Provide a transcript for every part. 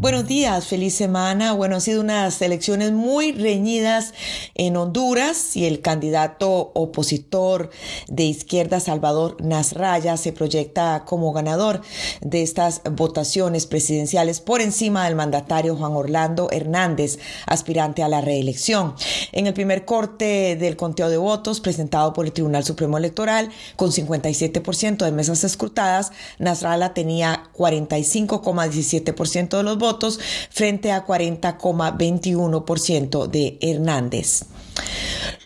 Buenos días, feliz semana. Bueno, han sido unas elecciones muy reñidas en Honduras y el candidato opositor de izquierda, Salvador Nasraya, se proyecta como ganador de estas votaciones presidenciales por encima del mandatario Juan Orlando Hernández, aspirante a la reelección. En el primer corte del conteo de votos presentado por el Tribunal Supremo Electoral, con 57% de mesas escrutadas, Nasralla tenía 45,17% de los frente a 40,21% de Hernández.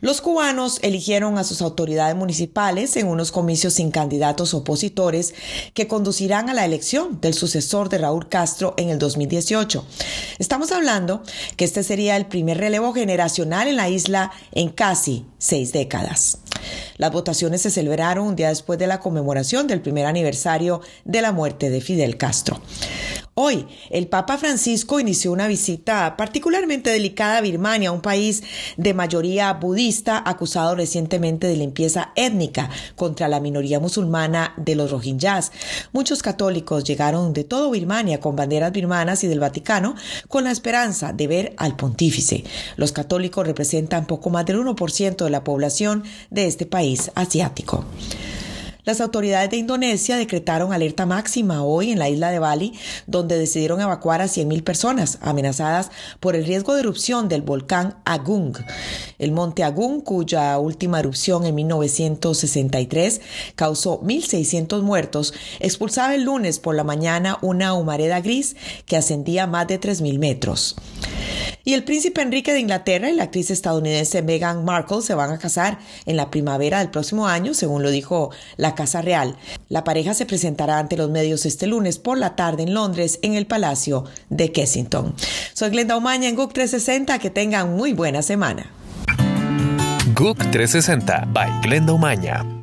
Los cubanos eligieron a sus autoridades municipales en unos comicios sin candidatos opositores que conducirán a la elección del sucesor de Raúl Castro en el 2018. Estamos hablando que este sería el primer relevo generacional en la isla en casi seis décadas. Las votaciones se celebraron un día después de la conmemoración del primer aniversario de la muerte de Fidel Castro. Hoy, el Papa Francisco inició una visita particularmente delicada a Birmania, un país de mayoría budista acusado recientemente de limpieza étnica contra la minoría musulmana de los Rohingyas. Muchos católicos llegaron de todo Birmania con banderas birmanas y del Vaticano con la esperanza de ver al pontífice. Los católicos representan poco más del 1% de la población de este país asiático. Las autoridades de Indonesia decretaron alerta máxima hoy en la isla de Bali, donde decidieron evacuar a 100.000 personas amenazadas por el riesgo de erupción del volcán Agung. El monte Agung, cuya última erupción en 1963 causó 1.600 muertos, expulsaba el lunes por la mañana una humareda gris que ascendía más de 3.000 metros. Y el príncipe Enrique de Inglaterra y la actriz estadounidense Meghan Markle se van a casar en la primavera del próximo año, según lo dijo la Casa Real. La pareja se presentará ante los medios este lunes por la tarde en Londres, en el Palacio de Kensington. Soy Glenda Umaña en GUC 360. Que tengan muy buena semana. GUC 360 by Glenda Umaña.